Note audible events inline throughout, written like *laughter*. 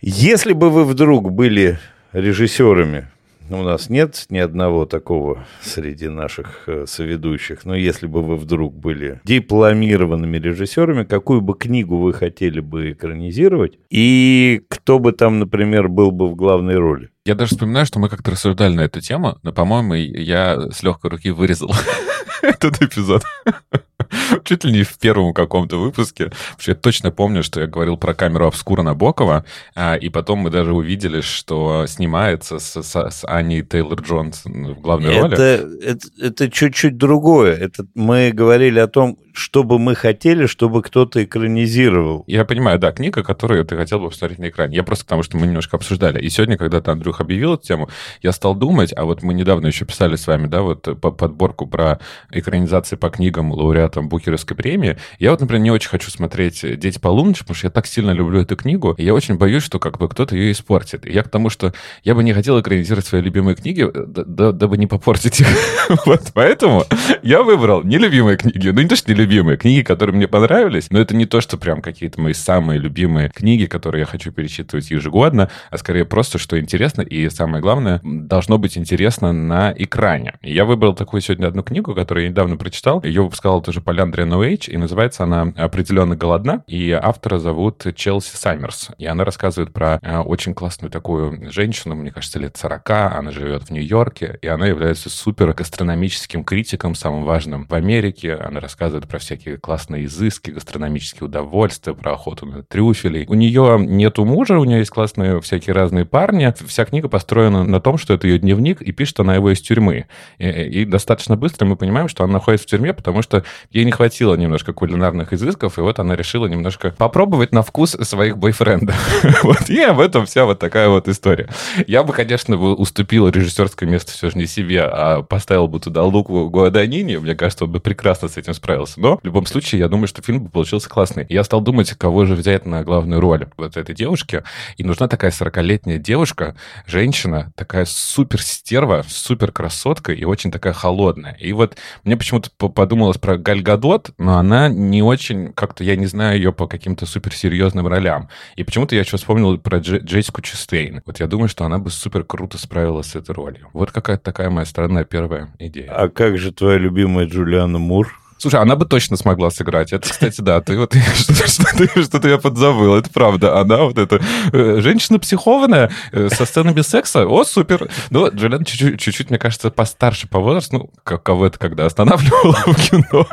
Если бы вы вдруг были режиссерами, у нас нет ни одного такого среди наших э, соведущих, но если бы вы вдруг были дипломированными режиссерами, какую бы книгу вы хотели бы экранизировать, и кто бы там, например, был бы в главной роли? Я даже вспоминаю, что мы как-то рассуждали на эту тему, но, по-моему, я с легкой руки вырезал *laughs* этот эпизод. *laughs* Чуть ли не в первом каком-то выпуске. Потому что я точно помню, что я говорил про камеру обскура Набокова, а, и потом мы даже увидели, что снимается с, с, с Аней Тейлор-Джонс в главной это, роли. Это, это чуть-чуть другое. Это мы говорили о том, что бы мы хотели, чтобы кто-то экранизировал. Я понимаю, да, книга, которую ты хотел бы посмотреть на экране. Я просто потому, что мы немножко обсуждали. И сегодня, когда ты, Андрюх, объявил эту тему, я стал думать, а вот мы недавно еще писали с вами, да, вот подборку про экранизации по книгам лауреатам Букеровской премии. Я вот, например, не очень хочу смотреть «Дети полуночи», потому что я так сильно люблю эту книгу, и я очень боюсь, что как бы кто-то ее испортит. И я к тому, что я бы не хотел экранизировать свои любимые книги, дабы не попортить их. *laughs* вот поэтому я выбрал нелюбимые книги. Ну, не то, что нелюбимые, любимые книги, которые мне понравились, но это не то, что прям какие-то мои самые любимые книги, которые я хочу перечитывать ежегодно, а скорее просто, что интересно, и самое главное, должно быть интересно на экране. Я выбрал такую сегодня одну книгу, которую я недавно прочитал. Ее выпускала тоже Поляндрия Нуэйч, и называется она «Определенно голодна», и автора зовут Челси Саммерс. И она рассказывает про э, очень классную такую женщину, мне кажется, лет 40, она живет в Нью-Йорке, и она является супер гастрономическим критиком, самым важным в Америке. Она рассказывает про всякие классные изыски, гастрономические удовольствия, про охоту на трюфелей. У нее нету мужа, у нее есть классные всякие разные парни. Вся книга построена на том, что это ее дневник, и пишет она его из тюрьмы. И, и достаточно быстро мы понимаем, что она находится в тюрьме, потому что ей не хватило немножко кулинарных изысков, и вот она решила немножко попробовать на вкус своих бойфрендов. *laughs* вот. И об этом вся вот такая вот история. Я бы, конечно, уступил режиссерское место все же не себе, а поставил бы туда Луку Гуаданини. Мне кажется, он бы прекрасно с этим справился. Но в любом случае, я думаю, что фильм бы получился классный. Я стал думать, кого же взять на главную роль вот этой девушки. И нужна такая 40-летняя девушка, женщина, такая супер стерва, супер красотка и очень такая холодная. И вот мне почему-то подумалось про Галь Гадот, но она не очень, как-то я не знаю ее по каким-то суперсерьезным ролям. И почему-то я еще вспомнил про Дж- Джессику Честейн. Вот я думаю, что она бы супер круто справилась с этой ролью. Вот какая-то такая моя странная первая идея. А как же твоя любимая Джулиана Мур? Слушай, она бы точно смогла сыграть. Это, кстати, да, ты вот *laughs* что-то я подзабыл. Это правда. Она вот эта э, женщина психованная э, со сценами секса. О, супер. Ну, Джулиан чуть-чуть, мне кажется, постарше по возрасту. Ну, кого это когда останавливала в кино.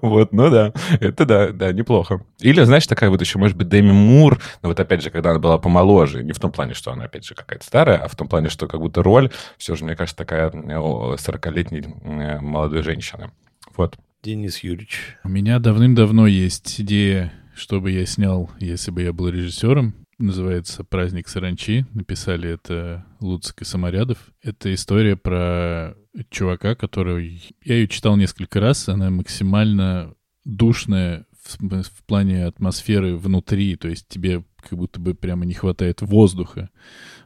Вот, ну да. Это да, да, неплохо. Или, знаешь, такая вот еще, может быть, Дэми Мур. Но вот опять же, когда она была помоложе. Не в том плане, что она, опять же, какая-то старая, а в том плане, что как будто роль все же, мне кажется, такая 40-летней э, молодой женщины. Вот. Денис Юрьевич. У меня давным-давно есть идея, чтобы я снял, если бы я был режиссером. Называется «Праздник саранчи». Написали это Луцик и Саморядов. Это история про чувака, который... Я ее читал несколько раз. Она максимально душная в, в плане атмосферы внутри. То есть тебе как будто бы прямо не хватает воздуха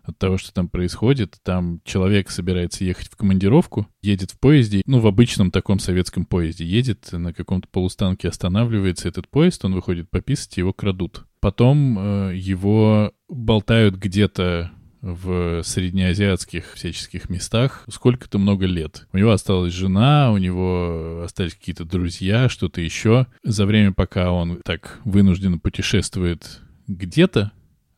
от того, что там происходит. Там человек собирается ехать в командировку, едет в поезде, ну, в обычном таком советском поезде, едет на каком-то полустанке, останавливается этот поезд, он выходит пописать, его крадут. Потом э, его болтают где-то в среднеазиатских всяческих местах сколько-то много лет. У него осталась жена, у него остались какие-то друзья, что-то еще. За время, пока он так вынужденно путешествует где-то,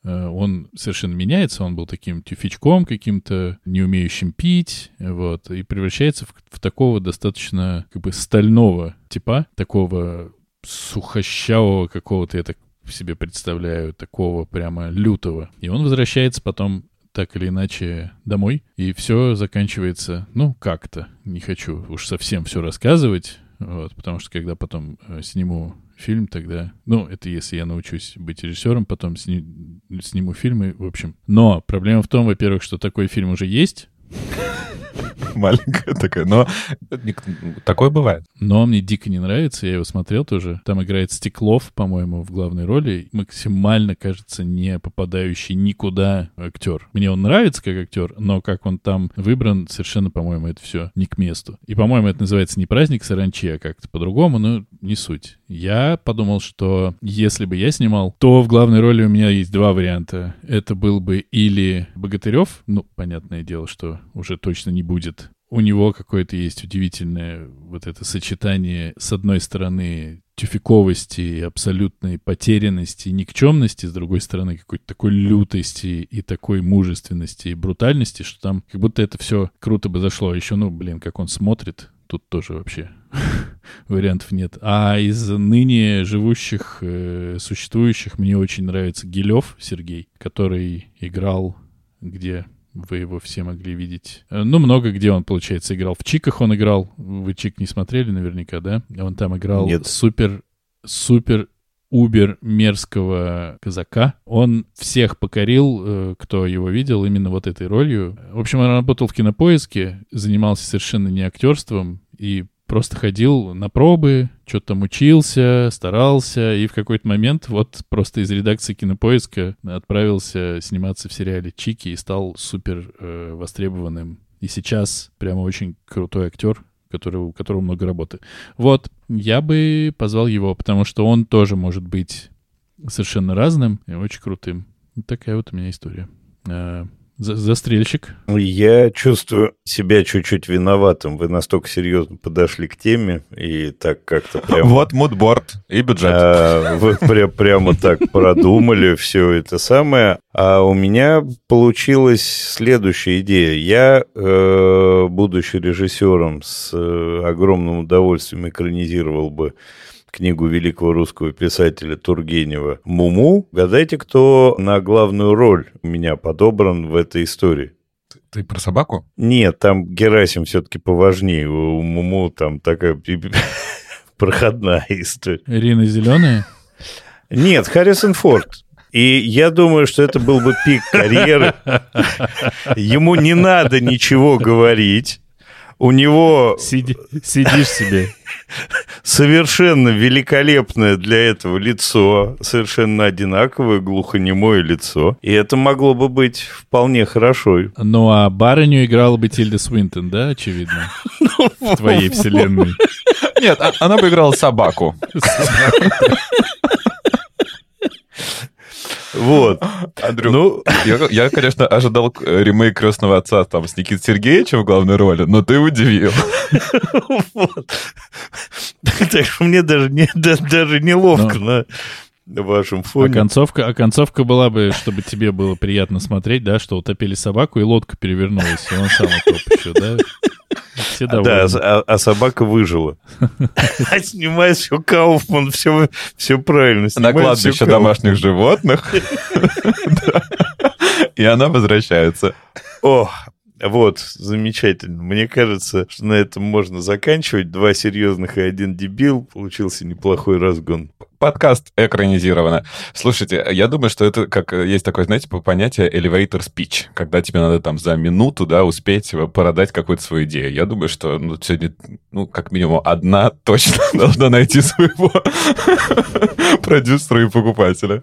Э, он совершенно меняется, он был таким тюфячком каким-то, не умеющим пить, вот, и превращается в, в такого достаточно как бы стального типа, такого сухощавого какого-то, я так себе представляю, такого прямо лютого. И он возвращается потом так или иначе домой, и все заканчивается, ну, как-то. Не хочу уж совсем все рассказывать, вот, потому что когда потом э, сниму фильм тогда. Ну, это если я научусь быть режиссером, потом сни, сниму фильмы, в общем. Но проблема в том, во-первых, что такой фильм уже есть. *laughs* Маленькая такая, но такое бывает. Но мне дико не нравится, я его смотрел тоже. Там играет Стеклов, по-моему, в главной роли. Максимально, кажется, не попадающий никуда актер. Мне он нравится как актер, но как он там выбран, совершенно, по-моему, это все не к месту. И, по-моему, это называется не праздник саранчи, а как-то по-другому, но не суть. Я подумал, что если бы я снимал, то в главной роли у меня есть два варианта. Это был бы или Богатырев, ну, понятное дело, что уже точно не будет. У него какое-то есть удивительное вот это сочетание, с одной стороны, тюфиковости, абсолютной потерянности, никчемности, с другой стороны, какой-то такой лютости и такой мужественности и брутальности, что там как будто это все круто бы зашло. А еще, ну, блин, как он смотрит, тут тоже вообще *laughs* вариантов нет. А из ныне живущих, э, существующих мне очень нравится Гилев Сергей, который играл где вы его все могли видеть. Э, ну, много где он, получается, играл. В Чиках он играл. Вы Чик не смотрели наверняка, да? Он там играл Нет. супер, супер убер мерзкого казака. Он всех покорил, э, кто его видел, именно вот этой ролью. В общем, он работал в кинопоиске, занимался совершенно не актерством и просто ходил на пробы, что-то там учился, старался, и в какой-то момент вот просто из редакции Кинопоиска отправился сниматься в сериале «Чики» и стал супер э, востребованным. И сейчас прямо очень крутой актер, который, у которого много работы. Вот, я бы позвал его, потому что он тоже может быть совершенно разным и очень крутым. Такая вот у меня история. За- Застрельщик. Я чувствую себя чуть-чуть виноватым. Вы настолько серьезно подошли к теме и так как-то *laughs* прямо... Вот мудборд и бюджет. А, Вы пря- прямо так продумали все это самое. А у меня получилась следующая идея. Я, э, будучи режиссером, с э, огромным удовольствием экранизировал бы книгу великого русского писателя Тургенева «Муму». Гадайте, кто на главную роль у меня подобран в этой истории? Ты про собаку? Нет, там Герасим все-таки поважнее. У Муму там такая *laughs* проходная история. Ирина Зеленая. Нет, Харрисон Форд. И я думаю, что это был бы пик карьеры. *laughs* Ему не надо ничего говорить. У него Сиди, сидишь себе. совершенно великолепное для этого лицо, совершенно одинаковое глухонемое лицо. И это могло бы быть вполне хорошо. Ну, а барыню играла бы Тильда Свинтон, да, очевидно? В твоей вселенной. Нет, а- она бы играла собаку. *laughs* Вот. Андрю, Ну, я, я, конечно, ожидал ремейк «Крестного отца» там с Никитой Сергеевичем в главной роли, но ты удивил. *laughs* Вот. Так что мне даже, не, да- даже неловко на вашем А фоне. концовка, а концовка была бы, чтобы тебе было приятно смотреть, да, что утопили собаку, и лодка перевернулась, и он сам утоп еще, да? Все Да, довольны. а, а собака выжила. А *laughs* снимает все Кауфман, все, все правильно. На снимает кладбище домашних животных. *laughs* *laughs* И она возвращается. О, вот, замечательно. Мне кажется, что на этом можно заканчивать. Два серьезных и один дебил. Получился неплохой разгон. Подкаст экранизировано. Слушайте, я думаю, что это как э, есть такое, знаете, по- понятие elevator speech, когда тебе надо там за минуту, да, успеть э, продать какую-то свою идею. Я думаю, что ну, сегодня, ну, как минимум одна точно *laughs* должна найти своего *laughs* продюсера и покупателя.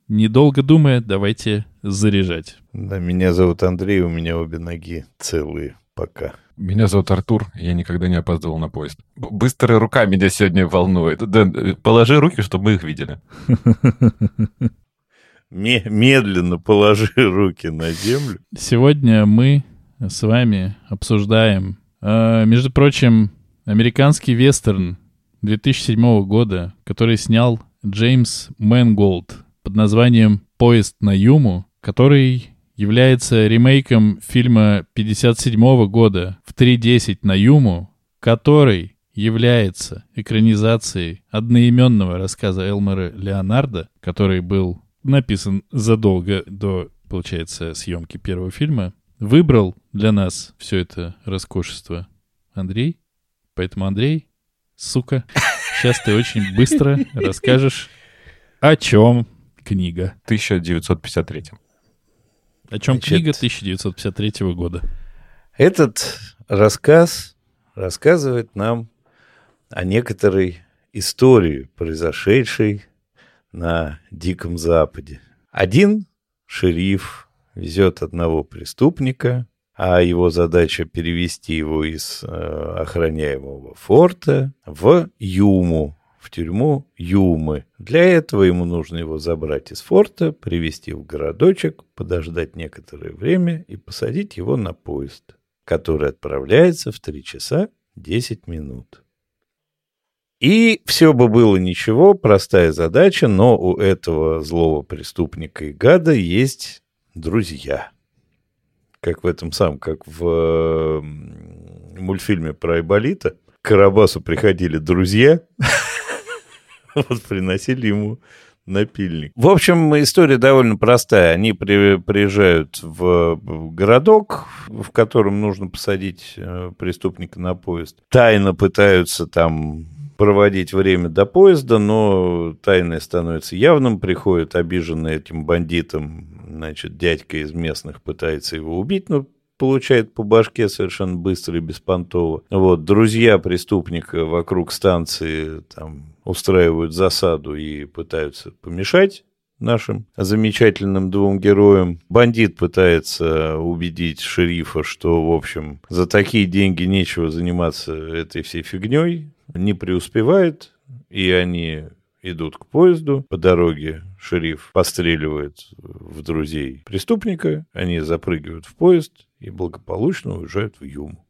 Недолго думая, давайте заряжать. Да, меня зовут Андрей, у меня обе ноги целые пока. Меня зовут Артур, я никогда не опаздывал на поезд. Быстрая рука меня сегодня волнует. Дэн, положи руки, чтобы мы их видели. *laughs* Ме- медленно положи руки на землю. Сегодня мы с вами обсуждаем, э, между прочим, американский вестерн 2007 года, который снял Джеймс Мэнголд под названием «Поезд на Юму», который является ремейком фильма 57 года в 3.10 на Юму, который является экранизацией одноименного рассказа Элмера Леонардо, который был написан задолго до, получается, съемки первого фильма, выбрал для нас все это роскошество Андрей. Поэтому, Андрей, сука, сейчас ты очень быстро *laughs* расскажешь, о чем книга. 1953. О чем Значит, книга 1953 года. Этот рассказ рассказывает нам о некоторой истории, произошедшей на Диком Западе. Один шериф везет одного преступника, а его задача перевести его из э, охраняемого форта в Юму, в тюрьму Юмы. Для этого ему нужно его забрать из форта, привести в городочек, подождать некоторое время и посадить его на поезд, который отправляется в 3 часа 10 минут. И все бы было ничего, простая задача, но у этого злого преступника и гада есть друзья. Как в этом самом, как в мультфильме про Айболита. К Карабасу приходили друзья, *laughs* *laughs* вот приносили ему напильник. В общем, история довольно простая. Они при, приезжают в городок, в котором нужно посадить э, преступника на поезд. Тайно пытаются там проводить время до поезда, но тайное становится явным, приходит обиженный этим бандитом, значит, дядька из местных пытается его убить, но получает по башке совершенно быстро и беспонтово. Вот, друзья преступника вокруг станции там устраивают засаду и пытаются помешать нашим замечательным двум героям. Бандит пытается убедить шерифа, что, в общем, за такие деньги нечего заниматься этой всей фигней не преуспевает, и они идут к поезду. По дороге шериф постреливает в друзей преступника, они запрыгивают в поезд и благополучно уезжают в Юму.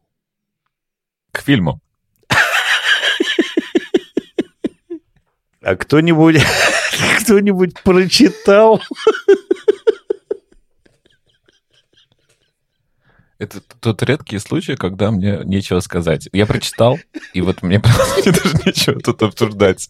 К фильму. А кто-нибудь *laughs* кто-нибудь прочитал? Это тот редкий случай, когда мне нечего сказать. Я прочитал, и вот *laughs* мне, даже нечего тут обсуждать.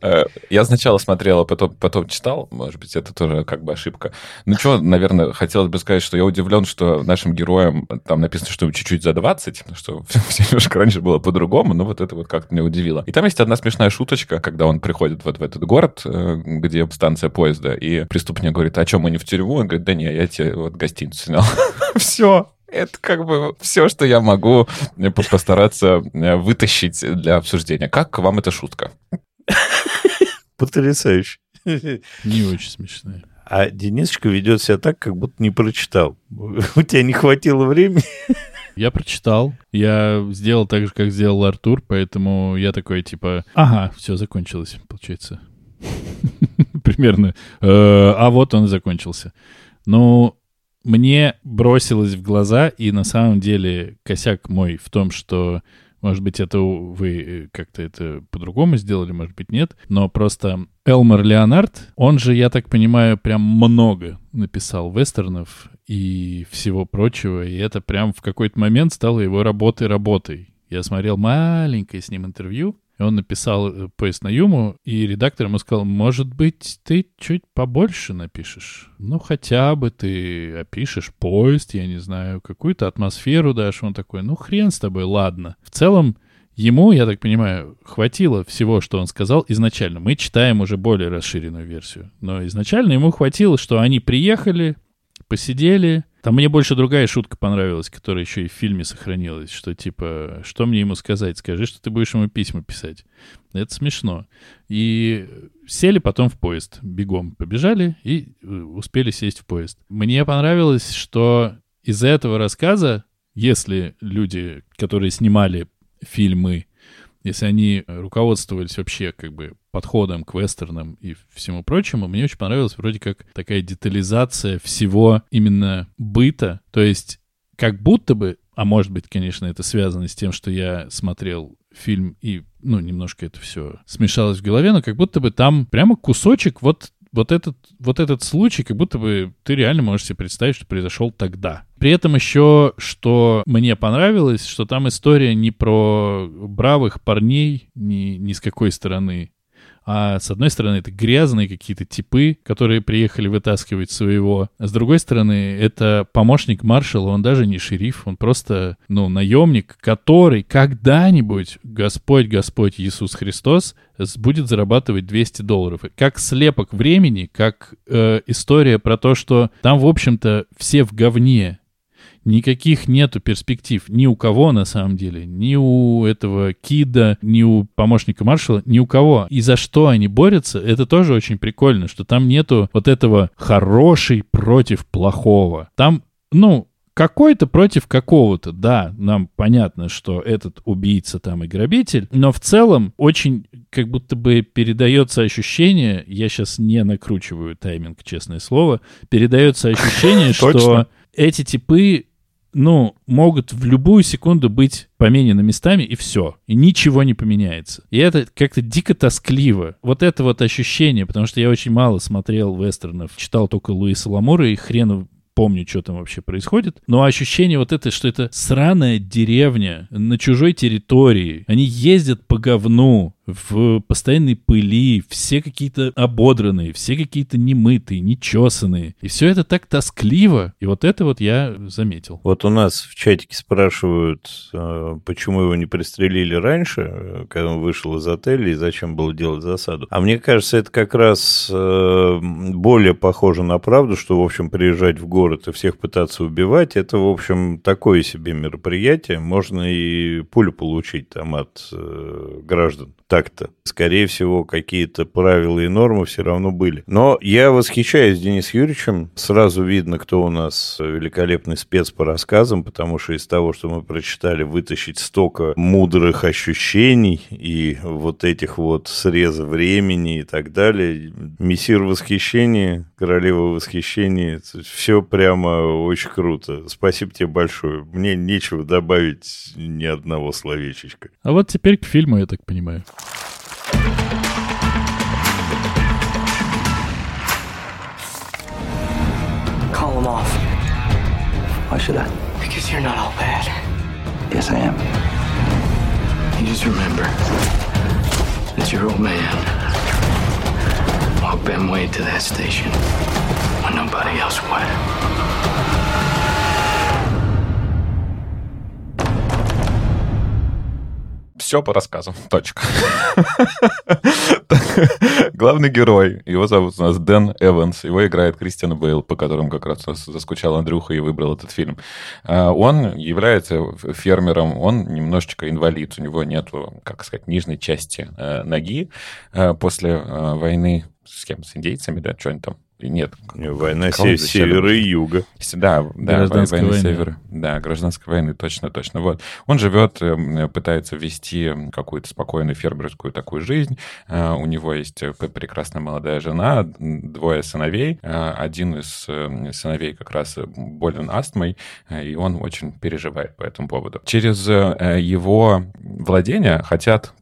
Э, я сначала смотрел, а потом, потом читал. Может быть, это тоже как бы ошибка. Ну что, наверное, хотелось бы сказать, что я удивлен, что нашим героям там написано, что чуть-чуть за 20, что *laughs* все немножко раньше было по-другому, но вот это вот как-то меня удивило. И там есть одна смешная шуточка, когда он приходит вот в этот город, э, где станция поезда, и преступник говорит, а что, мы не в тюрьму? Он говорит, да не, я тебе вот гостиницу снял. *laughs* Все, это как бы все, что я могу э, постараться э, вытащить для обсуждения. Как вам эта шутка? Потрясающе. Не очень смешная. А Денисочка ведет себя так, как будто не прочитал. *laughs* У тебя не хватило времени. Я прочитал. Я сделал так же, как сделал Артур, поэтому я такой, типа, ага, все, закончилось, получается. *laughs* Примерно. Э, а вот он и закончился. Ну, мне бросилось в глаза, и на самом деле косяк мой в том, что, может быть, это вы э, как-то это по-другому сделали, может быть, нет, но просто Элмар Леонард, он же, я так понимаю, прям много написал вестернов и всего прочего, и это прям в какой-то момент стало его работой-работой. Я смотрел маленькое с ним интервью, он написал э, поезд на Юму, и редактор ему сказал, может быть, ты чуть побольше напишешь. Ну, хотя бы ты опишешь поезд, я не знаю, какую-то атмосферу дашь. Он такой, ну, хрен с тобой, ладно. В целом, Ему, я так понимаю, хватило всего, что он сказал изначально. Мы читаем уже более расширенную версию. Но изначально ему хватило, что они приехали, посидели. Там мне больше другая шутка понравилась, которая еще и в фильме сохранилась, что типа, что мне ему сказать? Скажи, что ты будешь ему письма писать. Это смешно. И сели потом в поезд, бегом побежали и э, успели сесть в поезд. Мне понравилось, что из этого рассказа, если люди, которые снимали фильмы, если они руководствовались вообще как бы подходом к вестернам и всему прочему, мне очень понравилась вроде как такая детализация всего именно быта. То есть как будто бы, а может быть, конечно, это связано с тем, что я смотрел фильм и, ну, немножко это все смешалось в голове, но как будто бы там прямо кусочек вот вот этот, вот этот случай, как будто бы ты реально можешь себе представить, что произошел тогда. При этом еще, что мне понравилось, что там история не про бравых парней ни, ни с какой стороны, а с одной стороны, это грязные какие-то типы, которые приехали вытаскивать своего. А с другой стороны, это помощник маршала, он даже не шериф, он просто, ну, наемник, который когда-нибудь Господь, Господь Иисус Христос будет зарабатывать 200 долларов. Как слепок времени, как э, история про то, что там, в общем-то, все в говне, никаких нету перспектив ни у кого на самом деле, ни у этого Кида, ни у помощника маршала, ни у кого. И за что они борются, это тоже очень прикольно, что там нету вот этого хороший против плохого. Там, ну, какой-то против какого-то, да, нам понятно, что этот убийца там и грабитель, но в целом очень как будто бы передается ощущение, я сейчас не накручиваю тайминг, честное слово, передается ощущение, *laughs* что эти типы ну, могут в любую секунду быть поменены местами, и все. И ничего не поменяется. И это как-то дико тоскливо. Вот это вот ощущение, потому что я очень мало смотрел вестернов, читал только Луиса Ламура, и хрен помню, что там вообще происходит. Но ощущение вот это, что это сраная деревня на чужой территории. Они ездят по говну, в постоянной пыли, все какие-то ободранные, все какие-то немытые, нечесанные. И все это так тоскливо. И вот это вот я заметил. Вот у нас в чатике спрашивают, э, почему его не пристрелили раньше, э, когда он вышел из отеля, и зачем было делать засаду. А мне кажется, это как раз э, более похоже на правду, что, в общем, приезжать в город и всех пытаться убивать, это, в общем, такое себе мероприятие. Можно и пулю получить там от граждан так-то. Скорее всего, какие-то правила и нормы все равно были. Но я восхищаюсь Денисом Юрьевичем. Сразу видно, кто у нас великолепный спец по рассказам, потому что из того, что мы прочитали, вытащить столько мудрых ощущений и вот этих вот среза времени и так далее. Мессир восхищения, королева восхищения. Все прямо очень круто. Спасибо тебе большое. Мне нечего добавить ни одного словечечка. А вот теперь к фильму, я так понимаю. Call them off. Why should I? Because you're not all bad. Yes, I am. You just remember that your old man walked Ben Wade to that station when nobody else would. Все по рассказам. *laughs* Точка. Главный герой, его зовут у нас Дэн Эванс, его играет Кристиан Бейл, по которому как раз заскучал Андрюха и выбрал этот фильм. А, он является фермером, он немножечко инвалид, у него нет, как сказать, нижней части э, ноги. Э, после э, войны с кем? С индейцами, да? Что они там? Нет. Война се- севера и юга. Да, да война войны. севера. Да, гражданской войны, точно, точно. Вот. Он живет, эм, пытается вести какую-то спокойную фермерскую такую жизнь. Э, у него есть э, прекрасная молодая жена, двое сыновей. Э, один из сыновей как раз болен астмой, и он очень переживает по этому поводу. Через его владения хотят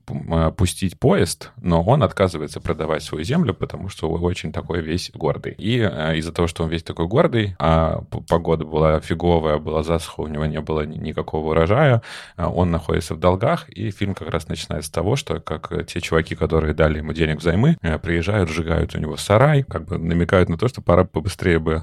пустить поезд, но он отказывается продавать свою землю, потому что он очень такой весь гордый. И э, из-за того, что он весь такой гордый, а погода была фиговая, была засуха, у него не было никакого урожая, э, он находится в долгах, и фильм как раз начинается с того, что как те чуваки, которые дали ему денег взаймы, э, приезжают, сжигают у него сарай, как бы намекают на то, что пора побыстрее бы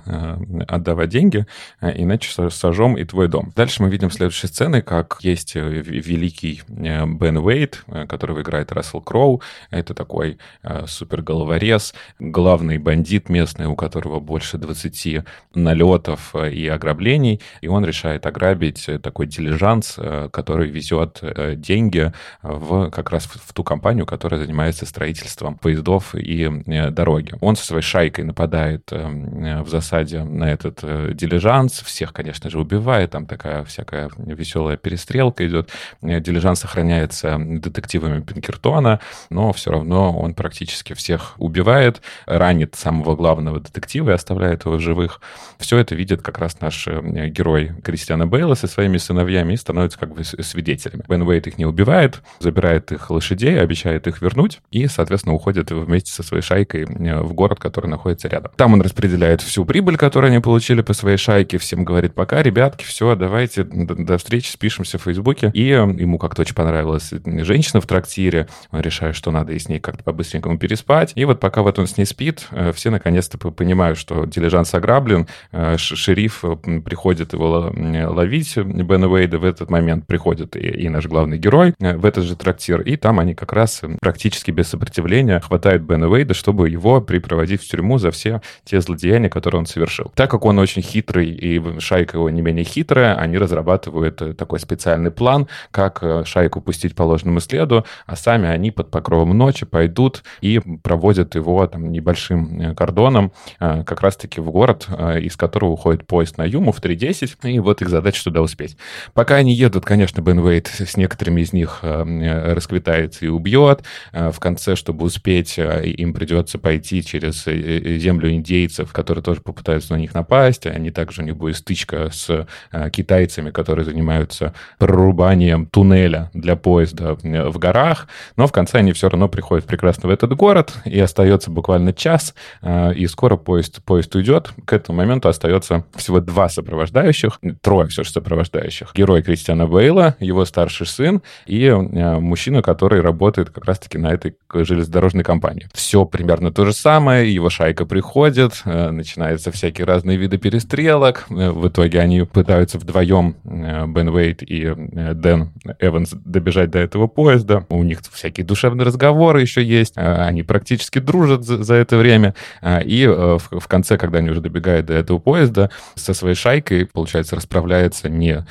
отдавать деньги, иначе сожжем и твой дом. Дальше мы видим следующие сцены, как есть великий Бен Уэйт, которого играет Рассел Кроу. Это такой э, супер головорез, главный бандит местный, у которого больше 20 налетов э, и ограблений. И он решает ограбить э, такой дилижанс, э, который везет деньги в, как раз в, ту компанию, которая занимается строительством поездов и дороги. Он со своей шайкой нападает в засаде на этот дилижанс. Всех, конечно же, убивает. Там такая всякая веселая перестрелка идет. Дилижанс сохраняется детективами Пинкертона, но все равно он практически всех убивает, ранит самого главного главного детектива и оставляет его в живых. Все это видит как раз наш э, герой Кристиана Бейла со своими сыновьями и становится как бы свидетелями. Бен Уэйт их не убивает, забирает их лошадей, обещает их вернуть и, соответственно, уходит вместе со своей шайкой э, в город, который находится рядом. Там он распределяет всю прибыль, которую они получили по своей шайке, всем говорит, пока, ребятки, все, давайте, до, встречи, спишемся в Фейсбуке. И ему как-то очень понравилась женщина в трактире, он решает, что надо и с ней как-то по-быстренькому переспать. И вот пока вот он с ней спит, э, все наконец-то понимают, что дилижанс ограблен, э, шериф приходит его ловить, Бена Уэйда в этот момент приходит и, и наш главный герой в этот же трактир, и там они как раз практически без сопротивления хватают Бена Уэйда, чтобы его припроводить в тюрьму за все те злодеяния, которые он совершил. Так как он очень хитрый и шайка его не менее хитрая, они разрабатывают э, такой специальный план, как э, шайку пустить по ложному следу, а сами они под покровом ночи пойдут и проводят его там небольшим э, кордоном как раз-таки в город, из которого уходит поезд на Юму в 3.10, и вот их задача туда успеть. Пока они едут, конечно, Бен Вейт с некоторыми из них расквитается и убьет. В конце, чтобы успеть, им придется пойти через землю индейцев, которые тоже попытаются на них напасть. Они также, у них будет стычка с э, китайцами, которые занимаются прорубанием туннеля для поезда э, в горах. Но в конце они все равно приходят прекрасно в этот город, и остается буквально час, э, скоро поезд, поезд уйдет. К этому моменту остается всего два сопровождающих, трое все же сопровождающих. Герой Кристиана Бейла, его старший сын и мужчина, который работает как раз-таки на этой железнодорожной компании. Все примерно то же самое, его шайка приходит, начинаются всякие разные виды перестрелок. В итоге они пытаются вдвоем, э, Бен Уэйт и э, Дэн Эванс, добежать до этого поезда. У них всякие душевные разговоры еще есть. Э, они практически дружат за это время. И в, в конце, когда они уже добегают до этого поезда, со своей шайкой, получается, расправляется не,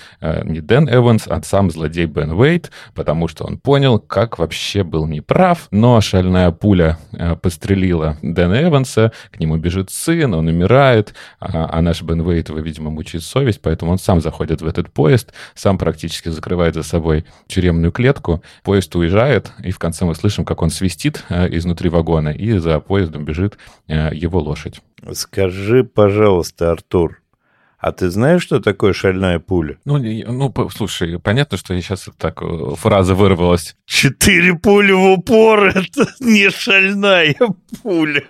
не Дэн Эванс, а сам злодей Бен Уэйт, потому что он понял, как вообще был неправ, но шальная пуля пострелила Дэна Эванса, к нему бежит сын, он умирает, а, а наш Бен Уэйт его, видимо, мучает совесть, поэтому он сам заходит в этот поезд, сам практически закрывает за собой тюремную клетку, поезд уезжает, и в конце мы слышим, как он свистит э, изнутри вагона, и за поездом бежит э, его лошадь. Скажи, пожалуйста, Артур, а ты знаешь, что такое шальная пуля? Ну, ну слушай, понятно, что сейчас так э, фраза вырвалась. Четыре пули в упор — это не шальная пуля.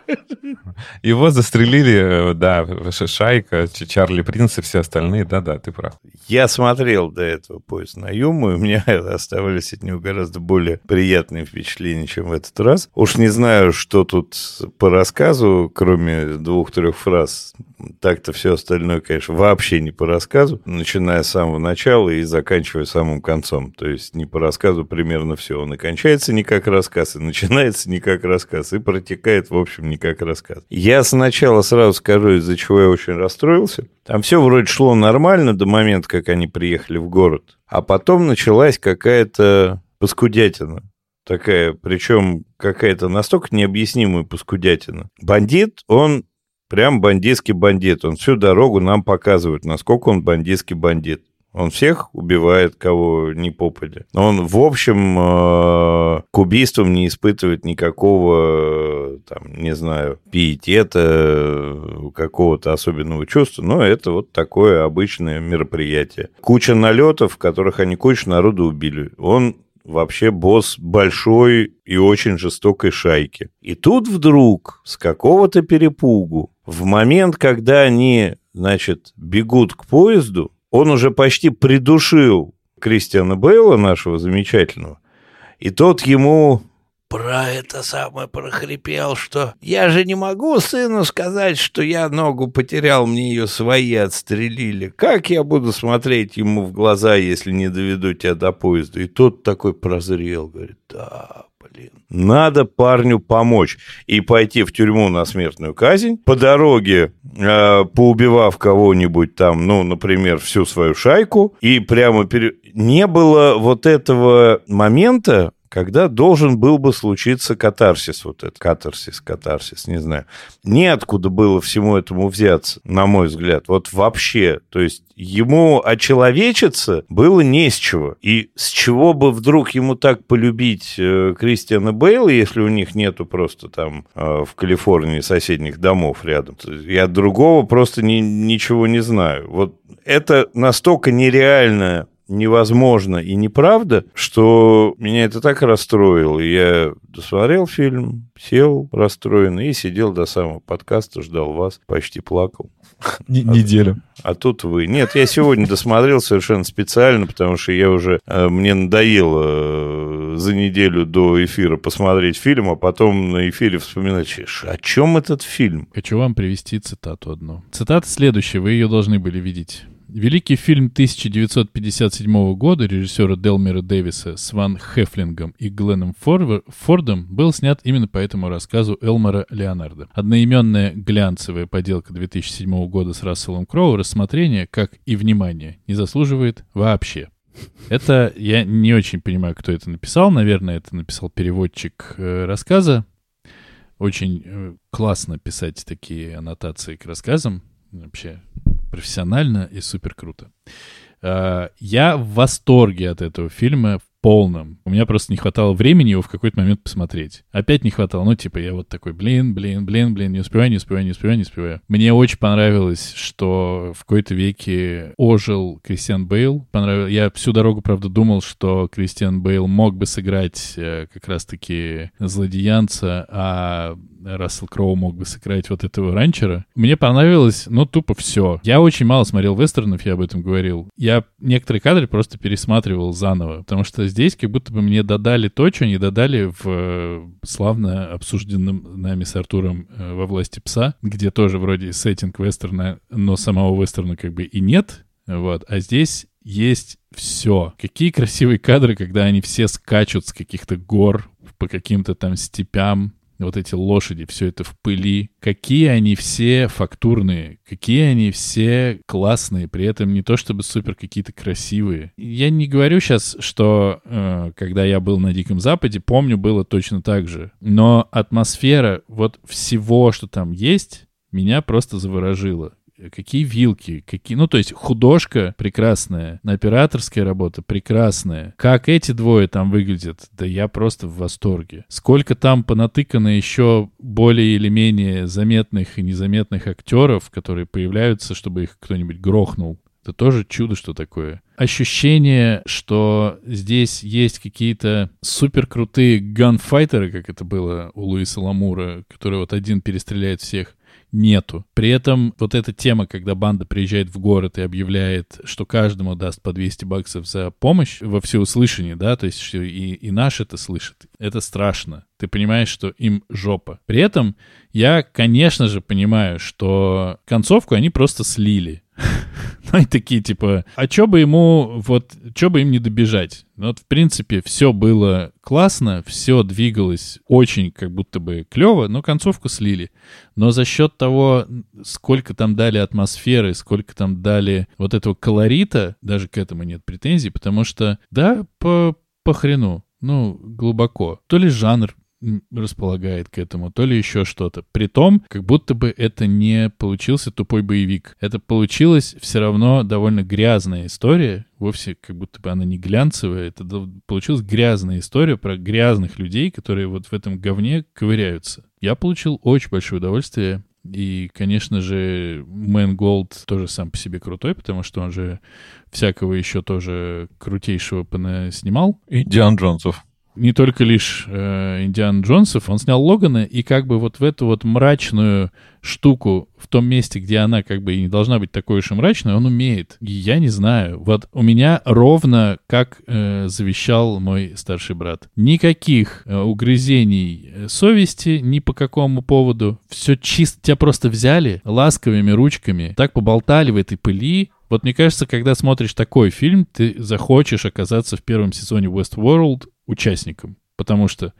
Его застрелили, э, да, Шайка, Чарли Принц и все остальные. Да-да, ты прав. Я смотрел до этого поезд на Юму, и у меня *laughs* оставались от него гораздо более приятные впечатления, чем в этот раз. Уж не знаю, что тут по рассказу, кроме двух-трех фраз. Так-то все остальное, конечно, вообще не по рассказу, начиная с самого начала и заканчивая самым концом. То есть не по рассказу примерно все. Он и кончается не как рассказ, и начинается не как рассказ, и протекает, в общем, не как рассказ. Я сначала сразу скажу, из-за чего я очень расстроился. Там все вроде шло нормально до момента, как они приехали в город. А потом началась какая-то паскудятина такая, причем какая-то настолько необъяснимая паскудятина. Бандит, он Прям бандитский бандит. Он всю дорогу нам показывает, насколько он бандитский бандит. Он всех убивает, кого не попадя. Он, в общем, э, к убийствам не испытывает никакого, там, не знаю, пиетета, какого-то особенного чувства. Но это вот такое обычное мероприятие. Куча налетов, в которых они кучу народу убили. Он вообще босс большой и очень жестокой шайки. И тут вдруг с какого-то перепугу в момент, когда они, значит, бегут к поезду, он уже почти придушил Кристиана Бейла, нашего замечательного, и тот ему про это самое прохрипел, что я же не могу сыну сказать, что я ногу потерял, мне ее свои отстрелили. Как я буду смотреть ему в глаза, если не доведу тебя до поезда? И тот такой прозрел, говорит, да, блин. Надо парню помочь и пойти в тюрьму на смертную казнь. По дороге, э, поубивав кого-нибудь там, ну, например, всю свою шайку, и прямо пере... не было вот этого момента, когда должен был бы случиться катарсис, вот этот катарсис, катарсис, не знаю. Неоткуда было всему этому взяться, на мой взгляд, вот вообще. То есть ему очеловечиться было не с чего. И с чего бы вдруг ему так полюбить э, Кристиана Бейла, если у них нету просто там э, в Калифорнии соседних домов рядом. Я другого просто ни, ничего не знаю. Вот это настолько нереально невозможно и неправда, что меня это так расстроило. Я досмотрел фильм, сел расстроенный и сидел до самого подкаста, ждал вас, почти плакал. Неделю. А, а тут вы. Нет, я сегодня досмотрел совершенно специально, потому что я уже... Э, мне надоело э, за неделю до эфира посмотреть фильм, а потом на эфире вспоминать, о чем этот фильм? Хочу вам привести цитату одну. Цитата следующая, вы ее должны были видеть. Великий фильм 1957 года режиссера Делмера Дэвиса с Ван Хефлингом и Гленном Фордом был снят именно по этому рассказу Элмора Леонардо. Одноименная глянцевая поделка 2007 года с Расселом Кроу рассмотрение, как и внимание, не заслуживает вообще. Это я не очень понимаю, кто это написал. Наверное, это написал переводчик э, рассказа. Очень э, классно писать такие аннотации к рассказам. Вообще профессионально и супер круто. А, я в восторге от этого фильма полном. У меня просто не хватало времени его в какой-то момент посмотреть. Опять не хватало. Ну, типа, я вот такой, блин, блин, блин, блин, не успеваю, не успеваю, не успеваю, не успеваю. Мне очень понравилось, что в какой-то веке ожил Кристиан Бейл. Понравилось. Я всю дорогу, правда, думал, что Кристиан Бейл мог бы сыграть э, как раз-таки злодеянца, а Рассел Кроу мог бы сыграть вот этого ранчера. Мне понравилось, ну, тупо все. Я очень мало смотрел вестернов, я об этом говорил. Я некоторые кадры просто пересматривал заново, потому что здесь как будто бы мне додали то, что не додали в э, славно обсужденном нами с Артуром э, во «Власти пса», где тоже вроде сеттинг вестерна, но самого вестерна как бы и нет, вот. А здесь есть все. Какие красивые кадры, когда они все скачут с каких-то гор по каким-то там степям, вот эти лошади, все это в пыли, какие они все фактурные, какие они все классные, при этом не то чтобы супер какие-то красивые. Я не говорю сейчас, что э, когда я был на Диком Западе, помню, было точно так же, но атмосфера вот всего, что там есть, меня просто заворожила какие вилки, какие... Ну, то есть художка прекрасная, операторская работа прекрасная. Как эти двое там выглядят, да я просто в восторге. Сколько там понатыкано еще более или менее заметных и незаметных актеров, которые появляются, чтобы их кто-нибудь грохнул. Это тоже чудо, что такое. Ощущение, что здесь есть какие-то супер крутые ганфайтеры, как это было у Луиса Ламура, который вот один перестреляет всех нету. При этом вот эта тема, когда банда приезжает в город и объявляет, что каждому даст по 200 баксов за помощь во всеуслышание, да, то есть и, и наш это слышит, это страшно. Ты понимаешь, что им жопа. При этом я, конечно же, понимаю, что концовку они просто слили. Ну, и такие, типа, а чё бы ему, вот, чё бы им не добежать? Ну, вот, в принципе, все было классно, все двигалось очень как будто бы клево, но концовку слили. Но за счет того, сколько там дали атмосферы, сколько там дали вот этого колорита, даже к этому нет претензий, потому что, да, по, по хрену, ну, глубоко. То ли жанр располагает к этому, то ли еще что-то. При том, как будто бы это не получился тупой боевик. Это получилась все равно довольно грязная история, вовсе как будто бы она не глянцевая. Это получилась грязная история про грязных людей, которые вот в этом говне ковыряются. Я получил очень большое удовольствие. И, конечно же, Мэнголд тоже сам по себе крутой, потому что он же всякого еще тоже крутейшего снимал. Индиан Джонсов не только лишь э, Индиан Джонсов, он снял Логана, и как бы вот в эту вот мрачную штуку в том месте, где она как бы и не должна быть такой уж и мрачной, он умеет. Я не знаю. Вот у меня ровно как э, завещал мой старший брат. Никаких э, угрызений э, совести ни по какому поводу. Все чисто. Тебя просто взяли ласковыми ручками, так поболтали в этой пыли, вот мне кажется, когда смотришь такой фильм, ты захочешь оказаться в первом сезоне Westworld участником. Потому что,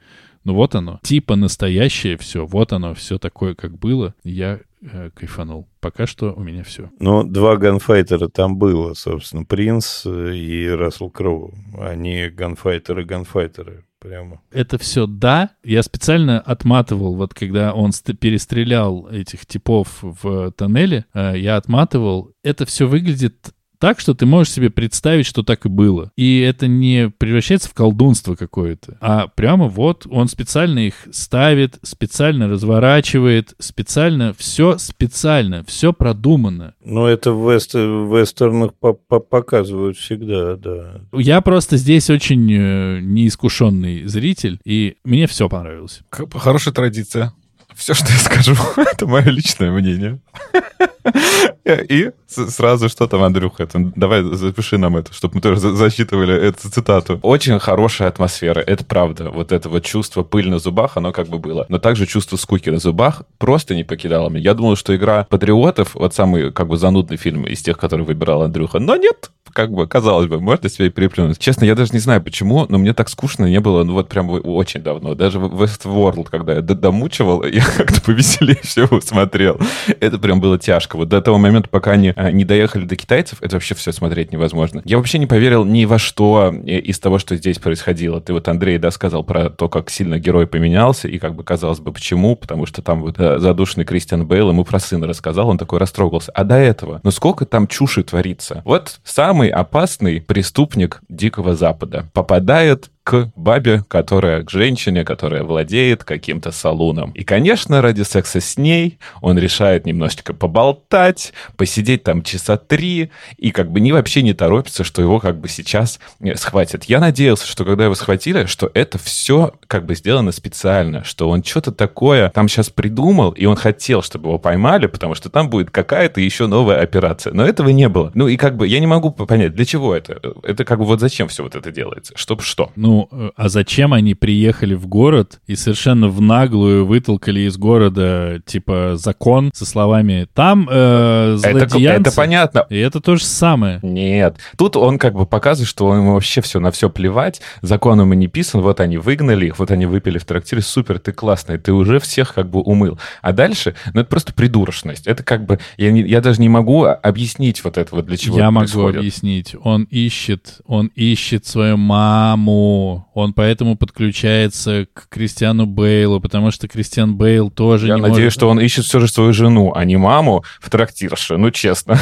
ну вот оно, типа настоящее все, вот оно, все такое, как было. Я э, кайфанул. Пока что у меня все. Ну, два ганфайтера там было, собственно, Принц и Рассел Кроу. Они ганфайтеры-ганфайтеры. прямо. Это все да. Я специально отматывал, вот когда он перестрелял этих типов в тоннеле, э, я отматывал. Это все выглядит так, что ты можешь себе представить, что так и было. И это не превращается в колдунство какое-то, а прямо вот он специально их ставит, специально разворачивает, специально, все специально, все продумано. Ну, это в, вест, вестернах по -по показывают всегда, да. Я просто здесь очень э, неискушенный зритель, и мне все понравилось. Хорошая традиция. Все, что я скажу, *laughs* это мое личное мнение. *laughs* И сразу что там, Андрюха, это, давай запиши нам это, чтобы мы тоже засчитывали эту цитату. Очень хорошая атмосфера, это правда. Вот это вот чувство пыль на зубах, оно как бы было. Но также чувство скуки на зубах просто не покидало меня. Я думал, что игра Патриотов, вот самый как бы занудный фильм из тех, которые выбирал Андрюха, но нет, как бы, казалось бы, можно себя и переплюнуть. Честно, я даже не знаю почему, но мне так скучно не было, ну вот прям очень давно. Даже Westworld, когда я домучивал, *laughs* я как-то повеселее всего смотрел. Это прям было тяжко. Вот до того момента, пока они а, не доехали до китайцев, это вообще все смотреть невозможно. Я вообще не поверил ни во что из того, что здесь происходило. Ты вот, Андрей, да, сказал про то, как сильно герой поменялся, и как бы казалось бы, почему, потому что там вот э, задушенный Кристиан Бейл ему про сына рассказал, он такой растрогался. А до этого, ну сколько там чуши творится? Вот самый опасный преступник Дикого Запада. Попадает к бабе, которая, к женщине, которая владеет каким-то салуном. И, конечно, ради секса с ней он решает немножечко поболтать, посидеть там часа три, и как бы ни вообще не торопится, что его как бы сейчас э, схватят. Я надеялся, что когда его схватили, что это все как бы сделано специально, что он что-то такое там сейчас придумал, и он хотел, чтобы его поймали, потому что там будет какая-то еще новая операция. Но этого не было. Ну и как бы я не могу понять, для чего это? Это как бы вот зачем все вот это делается? Чтоб что? Ну, ну, а зачем они приехали в город и совершенно в наглую вытолкали из города, типа, закон со словами «там э, злодеянцы». Это, это понятно. И это то же самое. Нет. Тут он как бы показывает, что ему вообще все на все плевать, закон ему не писан, вот они выгнали их, вот они выпили в трактире, супер, ты классный, ты уже всех как бы умыл. А дальше, ну, это просто придурочность. Это как бы, я, не, я даже не могу объяснить вот это вот для чего Я могу происходит. объяснить. Он ищет, он ищет свою маму, он поэтому подключается к Кристиану Бейлу, потому что Кристиан Бейл тоже Я не надеюсь, может... что он ищет все же свою жену, а не маму в трактирше, ну честно.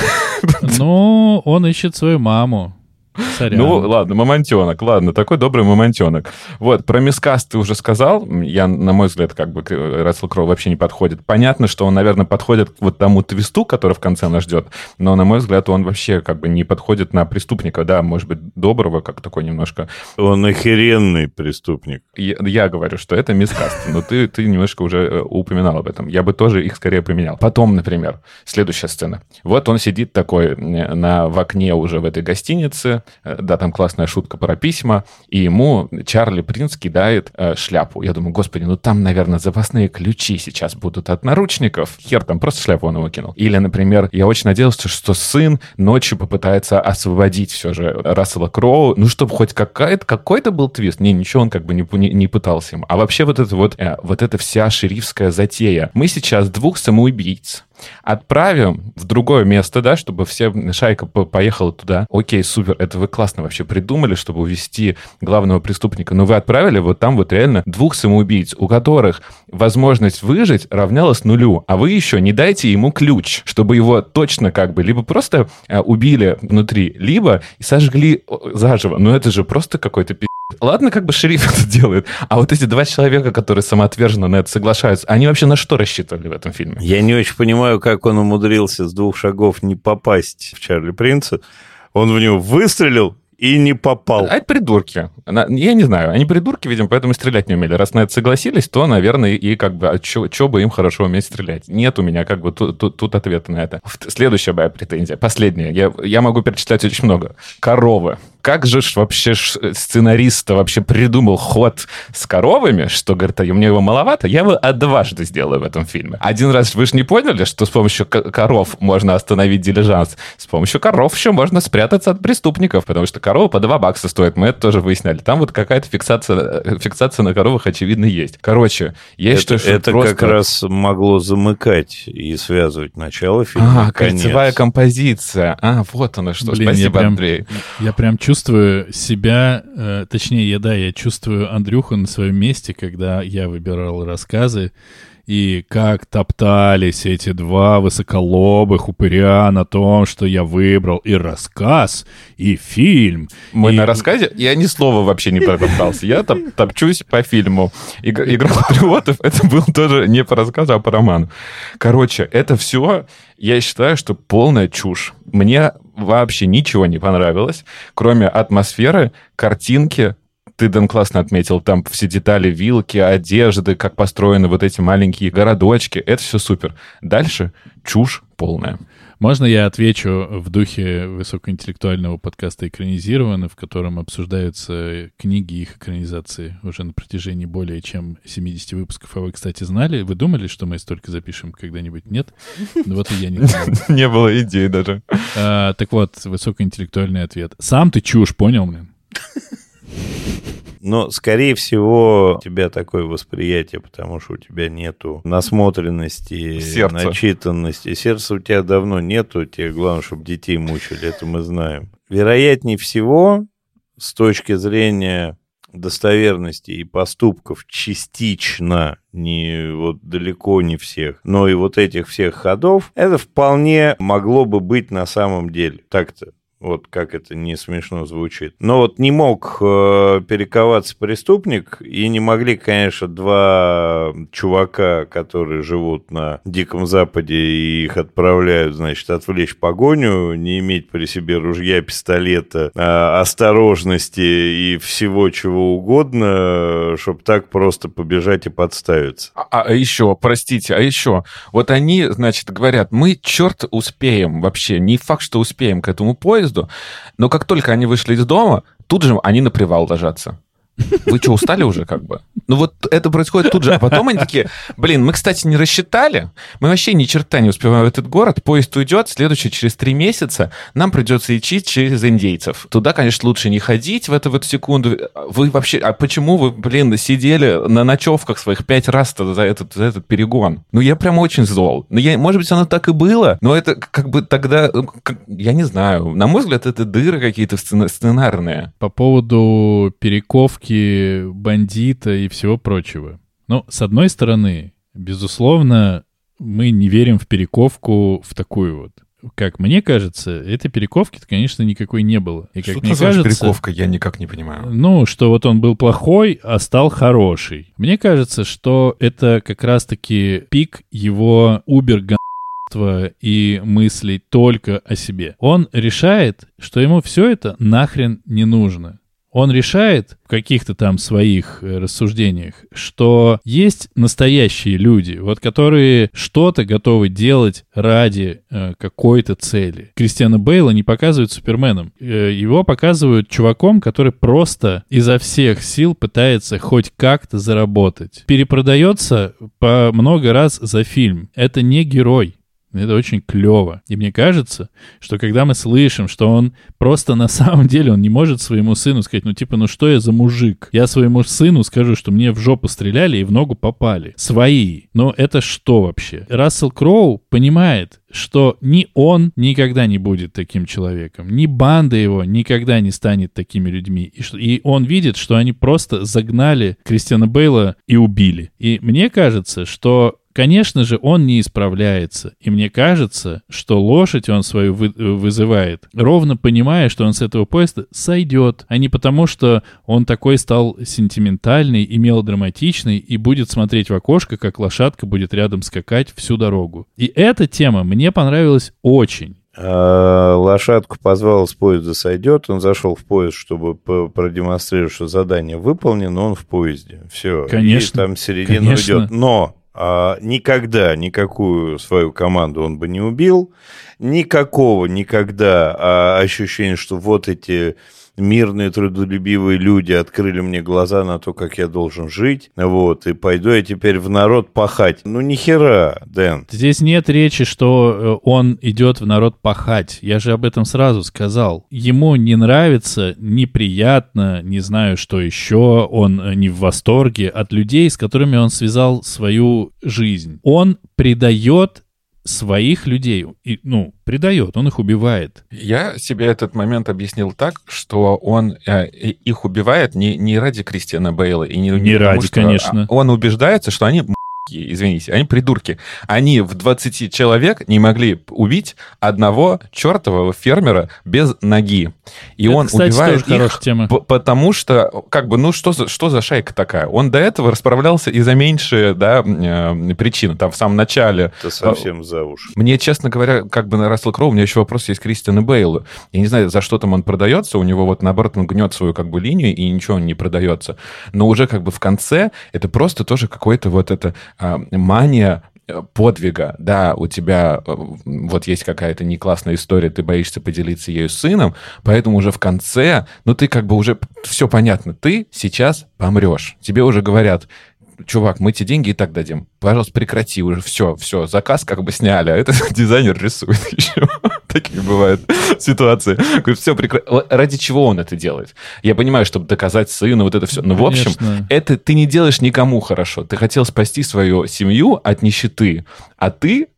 Ну, он ищет свою маму. Сорян. Ну, ладно, мамонтенок, ладно, такой добрый мамонтенок. Вот, про мискаст ты уже сказал. Я, на мой взгляд, как бы Рассел Кроу вообще не подходит. Понятно, что он, наверное, подходит к вот тому твисту, который в конце нас ждет, но, на мой взгляд, он вообще как бы не подходит на преступника, да, может быть, доброго, как такой немножко. Он охеренный преступник. Я, я говорю, что это мискаст, но ты, ты немножко уже э, упоминал об этом. Я бы тоже их скорее поменял. Потом, например, следующая сцена. Вот он сидит такой э, на, в окне уже в этой гостинице, Э, да, там классная шутка про письма, и ему Чарли Принц кидает э, шляпу. Я думаю, господи, ну там, наверное, запасные ключи сейчас будут от наручников. Хер там, просто шляпу он его кинул. Или, например, я очень надеялся, что сын ночью попытается освободить все же Рассела Кроу, ну, чтобы хоть какая-то, какой-то был твист. Не, ничего он как бы не, не, не пытался им. А вообще вот это вот, э, вот эта вся шерифская затея. Мы сейчас двух самоубийц отправим в другое место, да, чтобы все шайка поехала туда. Окей, супер, это вы классно вообще придумали, чтобы увести главного преступника, но вы отправили вот там вот реально двух самоубийц, у которых возможность выжить равнялась нулю, а вы еще не дайте ему ключ, чтобы его точно как бы либо просто э, убили внутри, либо сожгли заживо. Но это же просто какой-то пи***. Ладно, как бы шериф это делает, а вот эти два человека, которые самоотверженно на это соглашаются, они вообще на что рассчитывали в этом фильме? Я не очень понимаю, как он умудрился с двух шагов не попасть в Чарли Принца. Он в него выстрелил, и не попал. А это придурки. Я не знаю, они придурки, видимо, поэтому стрелять не умели. Раз на это согласились, то, наверное, и как бы, а что бы им хорошо уметь стрелять? Нет у меня как бы тут, тут, тут ответа на это. Следующая моя претензия, последняя. Я, я могу перечислять очень много. Коровы как же ж вообще ж сценарист вообще придумал ход с коровами, что, говорит, а мне его маловато, я его дважды сделаю в этом фильме. Один раз вы же не поняли, что с помощью коров можно остановить дилижанс. С помощью коров еще можно спрятаться от преступников, потому что корова по 2 бакса стоит, мы это тоже выясняли. Там вот какая-то фиксация, э, фиксация на коровах, очевидно, есть. Короче, я это, считаю, что Это просто... как раз могло замыкать и связывать начало фильма А, кольцевая композиция. А, вот оно что. Блин, Спасибо, я прям, Андрей. Я прям чувствую, чувствую себя, э, точнее, я, да, я чувствую Андрюху на своем месте, когда я выбирал рассказы, и как топтались эти два высоколобых упыря на том, что я выбрал и рассказ, и фильм. Мы и... на рассказе, я ни слова вообще не протоптался. Я топ топчусь по фильму. Игра патриотов, это был тоже не по рассказу, а по роману. Короче, это все, я считаю, что полная чушь. Мне вообще ничего не понравилось, кроме атмосферы, картинки, ты, Дэн, классно отметил, там все детали, вилки, одежды, как построены вот эти маленькие городочки. Это все супер. Дальше чушь полная. Можно я отвечу в духе высокоинтеллектуального подкаста «Экранизировано», в котором обсуждаются книги и их экранизации уже на протяжении более чем 70 выпусков. А вы, кстати, знали? Вы думали, что мы столько запишем когда-нибудь? Нет? Ну вот и я не. *laughs* Не было идеи даже. А, так вот, высокоинтеллектуальный ответ. Сам ты чушь, понял, блин? *laughs* Но, скорее всего, у тебя такое восприятие, потому что у тебя нету насмотренности, Сердца. начитанности. Сердца у тебя давно нету, тебе главное, чтобы детей мучили, это мы знаем. Вероятнее всего, с точки зрения достоверности и поступков частично, не вот далеко не всех, но и вот этих всех ходов, это вполне могло бы быть на самом деле. Так-то вот как это не смешно звучит. Но вот не мог э, перековаться преступник, и не могли, конечно, два чувака, которые живут на Диком Западе и их отправляют, значит, отвлечь погоню, не иметь при себе ружья, пистолета, э, осторожности и всего чего угодно, чтобы так просто побежать и подставиться. А, а еще, простите, а еще, вот они, значит, говорят, мы, черт, успеем вообще, не факт, что успеем к этому поезду, поезду. Но как только они вышли из дома, тут же они на привал ложатся. Вы что, устали уже как бы? Ну вот это происходит тут же. А потом они такие, блин, мы, кстати, не рассчитали. Мы вообще ни черта не успеваем в этот город. Поезд уйдет, следующий через три месяца нам придется идти через индейцев. Туда, конечно, лучше не ходить в эту вот секунду. Вы вообще... А почему вы, блин, сидели на ночевках своих пять раз за этот, за этот перегон? Ну, я прям очень зол. Ну, я, может быть, оно так и было, но это как бы тогда... Ну, как, я не знаю. На мой взгляд, это дыры какие-то сценарные. По поводу перековки бандита и всего прочего. Ну, с одной стороны, безусловно, мы не верим в перековку в такую вот. Как мне кажется, этой перековки, конечно, никакой не было. И как Что мне кажется, перековка? Я никак не понимаю. ну, что вот он был плохой, а стал хороший. Мне кажется, что это как раз-таки пик его убер и мыслей только о себе. Он решает, что ему все это нахрен не нужно он решает в каких-то там своих э, рассуждениях, что есть настоящие люди, вот которые что-то готовы делать ради э, какой-то цели. Кристиана Бейла не показывают Суперменом. Э, его показывают чуваком, который просто изо всех сил пытается хоть как-то заработать. Перепродается по много раз за фильм. Это не герой. Это очень клево. И мне кажется, что когда мы слышим, что он просто на самом деле, он не может своему сыну сказать, ну типа, ну что я за мужик? Я своему сыну скажу, что мне в жопу стреляли и в ногу попали. Свои. Но это что вообще? Рассел Кроу понимает, что ни он никогда не будет таким человеком, ни банда его никогда не станет такими людьми. И, что, и он видит, что они просто загнали Кристиана Бейла и убили. И мне кажется, что Конечно же, он не исправляется. И мне кажется, что лошадь он свою вы, вызывает, ровно понимая, что он с этого поезда сойдет, а не потому, что он такой стал сентиментальный и мелодраматичный и будет смотреть в окошко, как лошадка будет рядом скакать всю дорогу. И эта тема мне понравилась очень. А, лошадку позвал с поезда сойдет, он зашел в поезд, чтобы продемонстрировать, что задание выполнено, он в поезде. Все. Конечно. И там середина конечно. идет. Но никогда никакую свою команду он бы не убил, никакого никогда а, ощущения, что вот эти мирные, трудолюбивые люди открыли мне глаза на то, как я должен жить, вот, и пойду я теперь в народ пахать. Ну, ни хера, Дэн. Здесь нет речи, что э, он идет в народ пахать. Я же об этом сразу сказал. Ему не нравится, неприятно, не знаю, что еще, он э, не в восторге от людей, с которыми он связал свою жизнь. Он предает своих людей, и, ну, предает, он их убивает. Я себе этот момент объяснил так, что он э, их убивает не, не ради Кристиана Бейла и не, не, не ради, потому, конечно. Он убеждается, что они извините, они придурки. Они в 20 человек не могли убить одного чертового фермера без ноги. И Это, он кстати, убивает их, тема. потому что, как бы, ну что за, что за шайка такая? Он до этого расправлялся и за меньшие да, э, причины, там в самом начале. Это совсем за уши. Мне, честно говоря, как бы на Рассел Кроу, у меня еще вопрос есть к Кристиану Бейлу. Я не знаю, за что там он продается, у него вот наоборот он гнет свою как бы линию, и ничего он не продается. Но уже как бы в конце это просто тоже какой-то вот это а, мания э, подвига, да, у тебя э, вот есть какая-то не классная история, ты боишься поделиться ею с сыном, поэтому уже в конце, ну ты как бы уже все понятно, ты сейчас помрешь. Тебе уже говорят, чувак, мы тебе деньги и так дадим. Пожалуйста, прекрати уже, все, все, заказ как бы сняли, а этот *laughs* дизайнер рисует еще. Такие бывают ситуации. Все прекрати. Ради чего он это делает? Я понимаю, чтобы доказать сыну вот это все. Но, в общем, это ты не делаешь никому хорошо. Ты хотел спасти свою семью от нищеты, а ты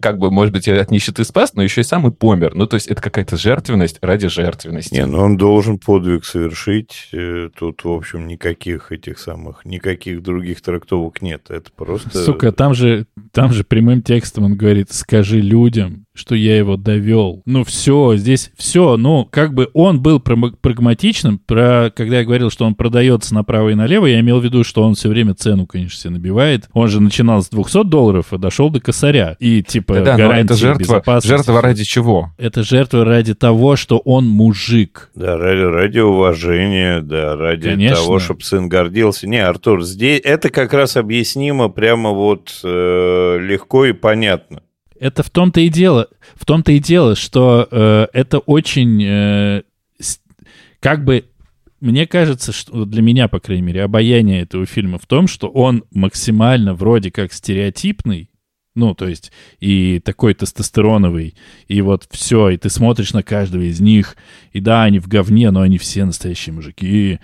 как бы, может быть, от нищеты спас, но еще и сам и помер. Ну, то есть это какая-то жертвенность ради жертвенности. Не, ну он должен подвиг совершить. Э, тут, в общем, никаких этих самых, никаких других трактовок нет. Это просто... Сука, там же, там же прямым текстом он говорит, скажи людям, что я его довел. Ну все, здесь все. Ну, как бы он был прагматичным. Про, когда я говорил, что он продается направо и налево, я имел в виду, что он все время цену, конечно, себе набивает. Он же начинал с 200 долларов и дошел до косаря. И типа да, гарантия это жертва, жертва ради чего? Это жертва ради того, что он мужик. Да, ради, ради уважения, да, ради конечно. того, чтобы сын гордился. Не, Артур, здесь это как раз объяснимо прямо вот э, легко и понятно. Это в том-то и дело, в том-то и дело, что э, это очень, э, как бы, мне кажется, что для меня, по крайней мере, обаяние этого фильма в том, что он максимально вроде как стереотипный, ну, то есть и такой тестостероновый, и вот все, и ты смотришь на каждого из них, и да, они в говне, но они все настоящие мужики,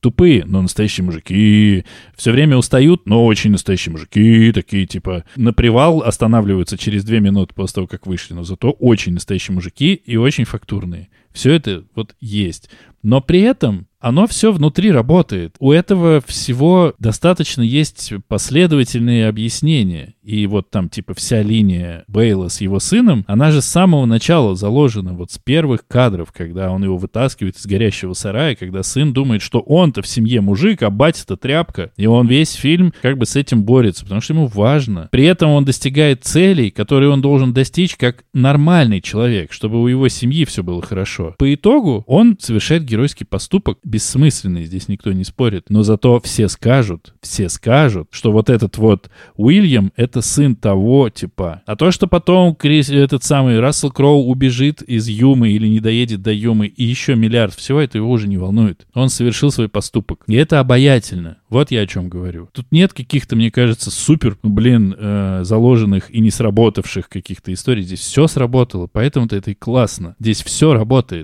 тупые, но настоящие мужики. Все время устают, но очень настоящие мужики. Такие, типа, на привал останавливаются через две минуты после того, как вышли. Но зато очень настоящие мужики и очень фактурные. Все это вот есть. Но при этом оно все внутри работает. У этого всего достаточно есть последовательные объяснения. И вот там типа вся линия Бейла с его сыном, она же с самого начала заложена, вот с первых кадров, когда он его вытаскивает из горящего сарая, когда сын думает, что он-то в семье мужик, а батя-то тряпка. И он весь фильм как бы с этим борется, потому что ему важно. При этом он достигает целей, которые он должен достичь как нормальный человек, чтобы у его семьи все было хорошо. По итогу он совершает геройский поступок, бессмысленный, здесь никто не спорит. Но зато все скажут, все скажут, что вот этот вот Уильям — это сын того типа. А то, что потом Крис, этот самый Рассел Кроу убежит из Юмы или не доедет до Юмы и еще миллиард всего, это его уже не волнует. Он совершил свой поступок. И это обаятельно. Вот я о чем говорю. Тут нет каких-то, мне кажется, супер, блин, э, заложенных и не сработавших каких-то историй. Здесь все сработало, поэтому-то это и классно. Здесь все работает.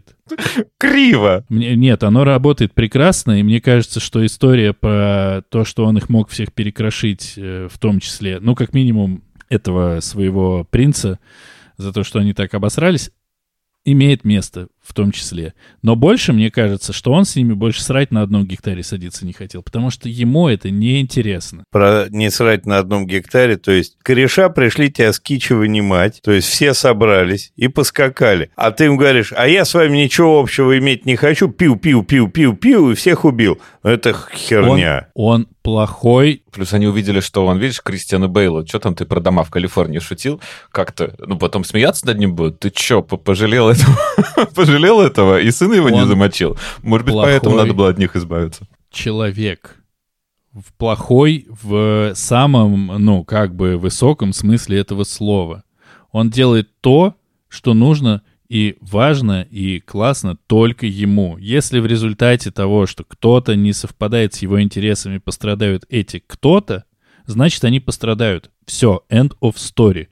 Криво. Мне, нет, оно работает прекрасно, и мне кажется, что история про то, что он их мог всех перекрошить, э, в том числе, ну, как минимум, этого своего принца, за то, что они так обосрались, имеет место в том числе. Но больше, мне кажется, что он с ними больше срать на одном гектаре садиться не хотел, потому что ему это неинтересно. Про не срать на одном гектаре, то есть кореша пришли тебя с Кичи вынимать, то есть все собрались и поскакали. А ты им говоришь, а я с вами ничего общего иметь не хочу, пил, пил, пил, пил, пил, и всех убил. Это херня. Он, он плохой. Плюс они увидели, что он, видишь, Кристиана Бейла, что там ты про дома в Калифорнии шутил? Как-то, ну, потом смеяться над ним будут? Ты что, пожалел этого? *laughs* пожалел этого, и сын его он не замочил. Может быть, поэтому надо было от них избавиться. Человек. В плохой в самом, ну, как бы высоком смысле этого слова. Он делает то, что нужно и важно и классно только ему. Если в результате того, что кто-то не совпадает с его интересами, пострадают эти кто-то, значит, они пострадают. Все, end of story.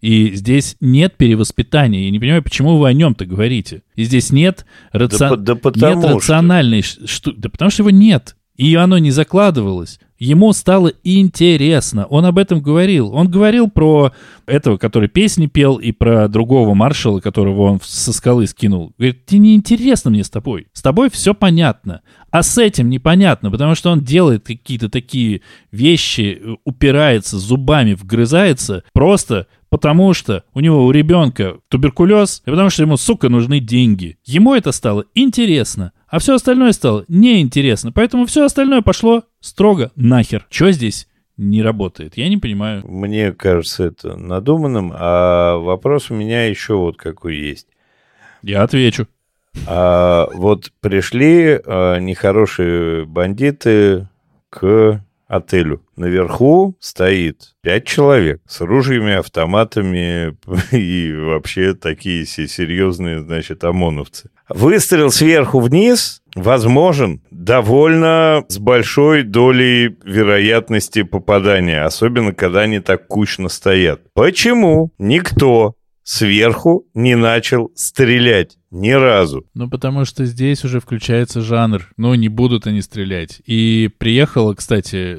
И здесь нет перевоспитания. Я не понимаю, почему вы о нем-то говорите. И здесь нет, раци... да, да нет рациональной... Что... Да потому что его нет. И оно не закладывалось. Ему стало интересно. Он об этом говорил. Он говорил про этого, который песни пел, и про другого маршала, которого он со скалы скинул. Говорит, тебе не интересно мне с тобой. С тобой все понятно. А с этим непонятно, потому что он делает какие-то такие вещи, упирается зубами, вгрызается, просто потому что у него у ребенка туберкулез, и потому что ему, сука, нужны деньги. Ему это стало интересно, а все остальное стало неинтересно. Поэтому все остальное пошло строго нахер. Что здесь не работает? Я не понимаю. Мне кажется это надуманным, а вопрос у меня еще вот какой есть. Я отвечу. А, вот пришли а, нехорошие бандиты к отелю. Наверху стоит пять человек с ружьями, автоматами *laughs* и вообще такие серьезные, значит, ОМОНовцы. Выстрел сверху вниз возможен довольно с большой долей вероятности попадания, особенно когда они так кучно стоят. Почему никто сверху не начал стрелять ни разу. Ну, потому что здесь уже включается жанр. Ну, не будут они стрелять. И приехала, кстати,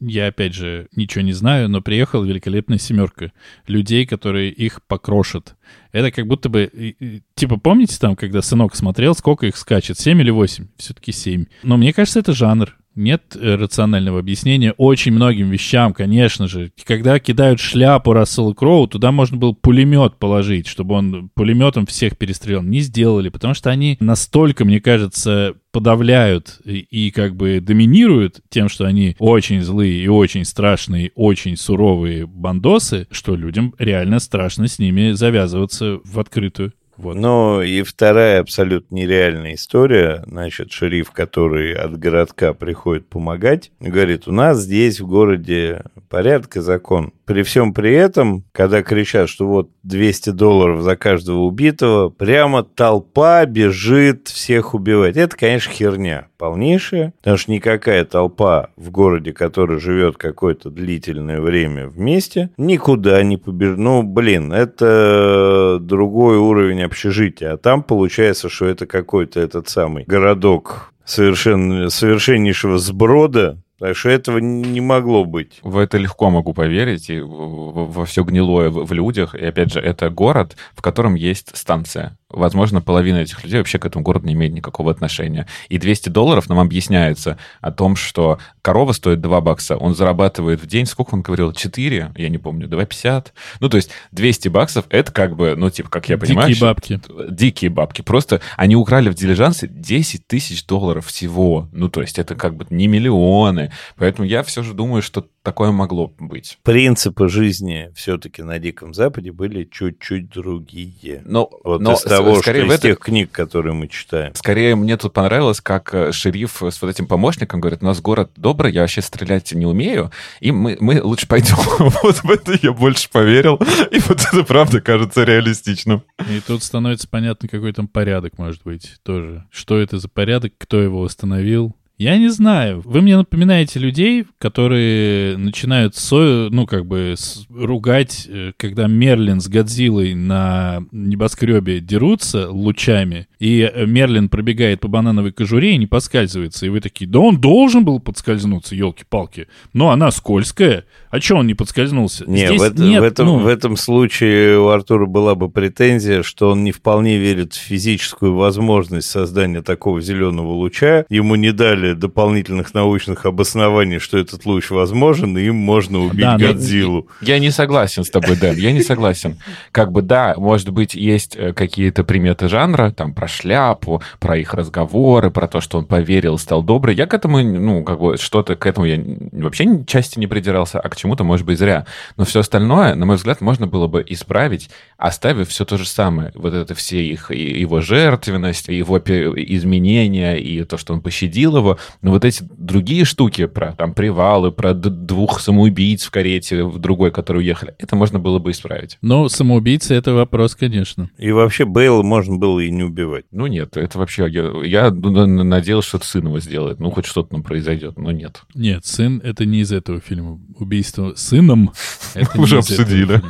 я опять же ничего не знаю, но приехала великолепная семерка людей, которые их покрошат. Это как будто бы... Типа, помните там, когда сынок смотрел, сколько их скачет? Семь или восемь? Все-таки семь. Но мне кажется, это жанр. Нет э, рационального объяснения очень многим вещам, конечно же. Когда кидают шляпу Рассела Кроу, туда можно было пулемет положить, чтобы он пулеметом всех перестрелял. Не сделали, потому что они настолько, мне кажется, подавляют и, и как бы доминируют тем, что они очень злые и очень страшные, очень суровые бандосы, что людям реально страшно с ними завязываться в открытую. Вот. Ну и вторая абсолютно нереальная история. Значит, шериф, который от городка приходит помогать, говорит, у нас здесь в городе порядок и закон. При всем при этом, когда кричат, что вот 200 долларов за каждого убитого, прямо толпа бежит всех убивать. Это, конечно, херня полнейшая, потому что никакая толпа в городе, который живет какое-то длительное время вместе, никуда не побежит. Ну, блин, это другой уровень общежития. А там получается, что это какой-то этот самый городок совершенно, совершеннейшего сброда, так что этого не могло быть. В это легко могу поверить, и во все гнилое в людях. И опять же, это город, в котором есть станция возможно, половина этих людей вообще к этому городу не имеет никакого отношения. И 200 долларов нам объясняется о том, что корова стоит 2 бакса, он зарабатывает в день, сколько он говорил, 4, я не помню, 2,50. Ну, то есть 200 баксов, это как бы, ну, типа, как я понимаю... Дикие бабки. Дикие бабки. Просто они украли в дилижансе 10 тысяч долларов всего. Ну, то есть это как бы не миллионы. Поэтому я все же думаю, что такое могло быть. Принципы жизни все-таки на Диком Западе были чуть-чуть другие. Но, вот но из того, скорее что из тех книг, которые мы читаем. Скорее, мне тут понравилось, как э, шериф с вот этим помощником говорит, у нас город добрый, я вообще стрелять не умею, и мы, мы лучше пойдем. *laughs* вот в это я больше поверил, и вот это правда кажется реалистичным. И тут становится понятно, какой там порядок может быть тоже. Что это за порядок, кто его установил, я не знаю. Вы мне напоминаете людей, которые начинают, со, ну, как бы, ругать, э, когда Мерлин с Годзиллой на небоскребе дерутся лучами, и э, Мерлин пробегает по банановой кожуре и не подскальзывается. И вы такие, да он должен был подскользнуться, елки-палки. Но она скользкая. А что он не подскользнулся? Не, Здесь в, это, нет, в, этом, ну... в этом случае у Артура была бы претензия, что он не вполне верит в физическую возможность создания такого зеленого луча. Ему не дали дополнительных научных обоснований, что этот луч возможен, и им можно убить да, Годзиллу. Я не согласен с тобой, Дэн, я не согласен. Как бы, да, может быть, есть э, какие-то приметы жанра, там, про шляпу, про их разговоры, про то, что он поверил, стал добрый. Я к этому, ну, как бы, что-то к этому я вообще части не придирался, а к чему-то, может быть, зря. Но все остальное, на мой взгляд, можно было бы исправить, оставив все то же самое. Вот это все их, его жертвенность, его изменения и то, что он пощадил его, но вот эти другие штуки про там привалы, про двух самоубийц в карете, в другой, которые уехали, это можно было бы исправить. Но самоубийцы — это вопрос, конечно. И вообще Бейла можно было и не убивать сделать. Ну нет, это вообще... Я, я надеялся, что сын его сделает. Ну, хоть что-то нам произойдет, но нет. Нет, сын — это не из этого фильма. Убийство сыном — *laughs* Уже обсудили.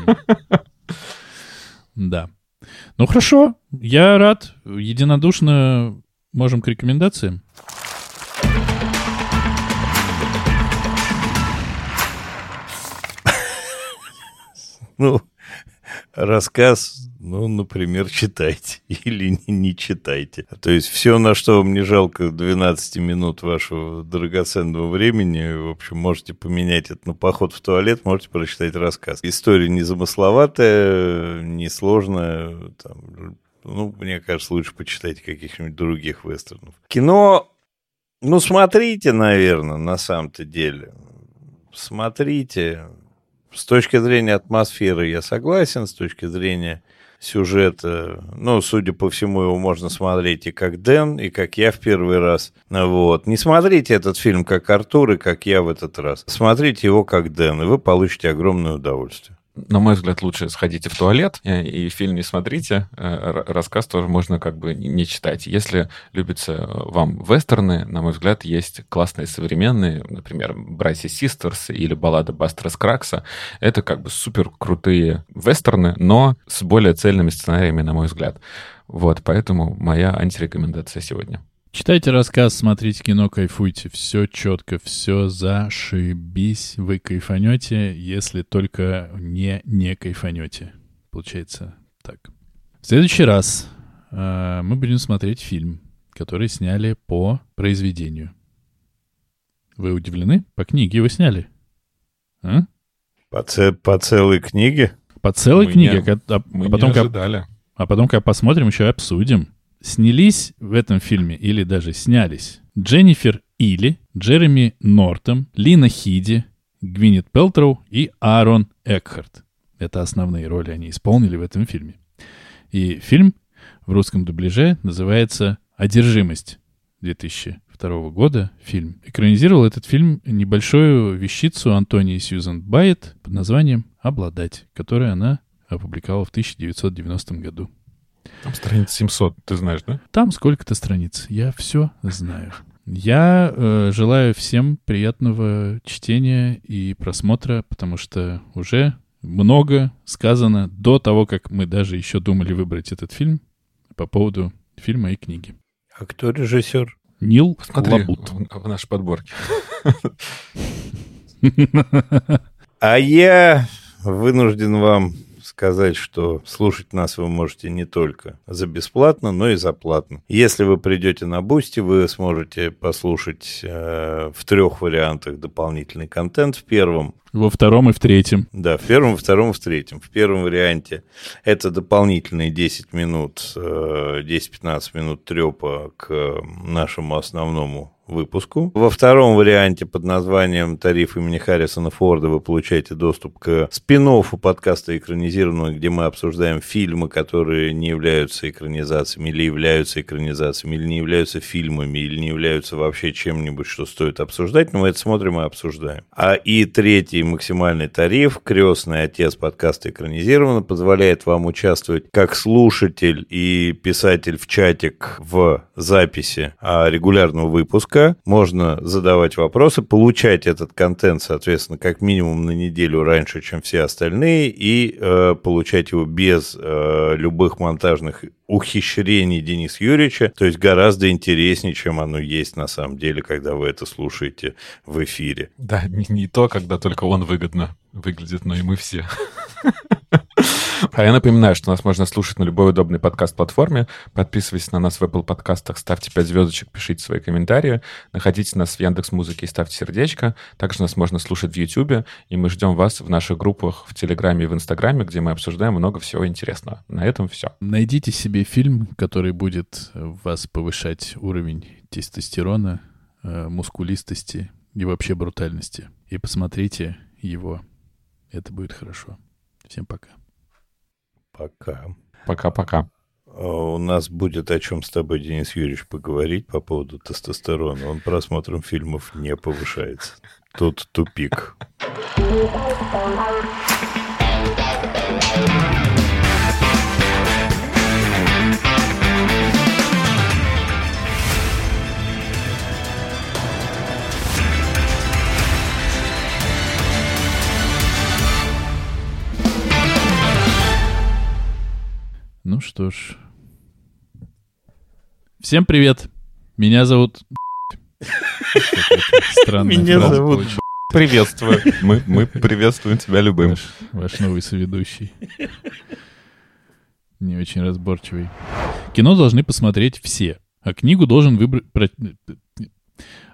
Да. Ну хорошо, я рад. Единодушно можем к рекомендациям. Ну, рассказ ну, например, *laughs* читайте или не, не читайте. То есть все, на что вам не жалко 12 минут вашего драгоценного времени, в общем, можете поменять это на поход в туалет, можете прочитать рассказ. История не замысловатая, не сложная, там, ну, мне кажется, лучше почитайте каких-нибудь других вестернов. Кино, ну, смотрите, наверное, на самом-то деле. Смотрите, с точки зрения атмосферы я согласен, с точки зрения сюжета, ну, судя по всему, его можно смотреть и как Дэн, и как я в первый раз. Вот. Не смотрите этот фильм как Артур и как я в этот раз. Смотрите его как Дэн, и вы получите огромное удовольствие на мой взгляд, лучше сходите в туалет э, и фильм не смотрите. Э, рассказ тоже можно как бы не читать. Если любятся э, вам вестерны, на мой взгляд, есть классные современные, например, «Братья Систерс» или баллада Бастера Скракса. Это как бы супер крутые вестерны, но с более цельными сценариями, на мой взгляд. Вот, поэтому моя антирекомендация сегодня. Читайте рассказ, смотрите кино, кайфуйте. Все четко, все зашибись. Вы кайфанете, если только не не кайфанете. Получается так. В следующий раз э, мы будем смотреть фильм, который сняли по произведению. Вы удивлены? По книге его сняли. А? По, ц- по целой книге? По целой мы книге. Не, а, мы потом, не ожидали. Как, а потом, когда посмотрим, еще обсудим снялись в этом фильме или даже снялись Дженнифер Или, Джереми Нортом, Лина Хиди, Гвинет Пелтроу и Аарон Экхарт. Это основные роли они исполнили в этом фильме. И фильм в русском дубляже называется «Одержимость» 2002 года фильм. Экранизировал этот фильм небольшую вещицу Антонии Сьюзан Байет под названием «Обладать», которую она опубликовала в 1990 году. Там страниц 700, ты знаешь, да? Там сколько-то страниц. Я все знаю. Я э, желаю всем приятного чтения и просмотра, потому что уже много сказано до того, как мы даже еще думали выбрать этот фильм по поводу фильма и книги. А кто режиссер? Нил Смотри, Лабут. В, в нашей подборке. *laughs* А я вынужден вам сказать, что слушать нас вы можете не только за бесплатно, но и за платно. Если вы придете на Boosty, вы сможете послушать э, в трех вариантах дополнительный контент. В первом во втором и в третьем. Да, в первом, во втором и в третьем. В первом варианте это дополнительные 10 минут, 10-15 э, минут трепа к нашему основному выпуску. Во втором варианте под названием «Тариф имени Харрисона Форда» вы получаете доступ к спин подкаста экранизированного, где мы обсуждаем фильмы, которые не являются экранизациями или являются экранизациями, или не являются фильмами, или не являются вообще чем-нибудь, что стоит обсуждать, но мы это смотрим и обсуждаем. А и третий максимальный тариф «Крестный отец» подкаста экранизированно позволяет вам участвовать как слушатель и писатель в чатик в записи а, регулярного выпуска, можно задавать вопросы, получать этот контент, соответственно, как минимум на неделю раньше, чем все остальные, и э, получать его без э, любых монтажных ухищрений Дениса Юрьевича, то есть гораздо интереснее, чем оно есть на самом деле, когда вы это слушаете в эфире. Да, не, не то, когда только он выгодно выглядит, но и мы все. А я напоминаю, что нас можно слушать на любой удобной подкаст-платформе. Подписывайтесь на нас в Apple подкастах, ставьте 5 звездочек, пишите свои комментарии. Находите нас в Яндекс Музыке и ставьте сердечко. Также нас можно слушать в YouTube, и мы ждем вас в наших группах в Телеграме и в Инстаграме, где мы обсуждаем много всего интересного. На этом все. Найдите себе фильм, который будет вас повышать уровень тестостерона, э, мускулистости и вообще брутальности. И посмотрите его. Это будет хорошо. Всем пока. Пока. Пока-пока. А у нас будет о чем с тобой, Денис Юрьевич, поговорить по поводу тестостерона. Он просмотром фильмов не повышается. Тут тупик. Ну что ж. Всем привет. Меня зовут... *laughs* Меня зовут Приветствую. *laughs* Мы, мы приветствуем тебя любым. Ваш, ваш новый соведущий. Не очень разборчивый. Кино должны посмотреть все, а книгу должен выбрать...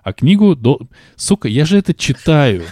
А книгу... До... Сука, я же это читаю.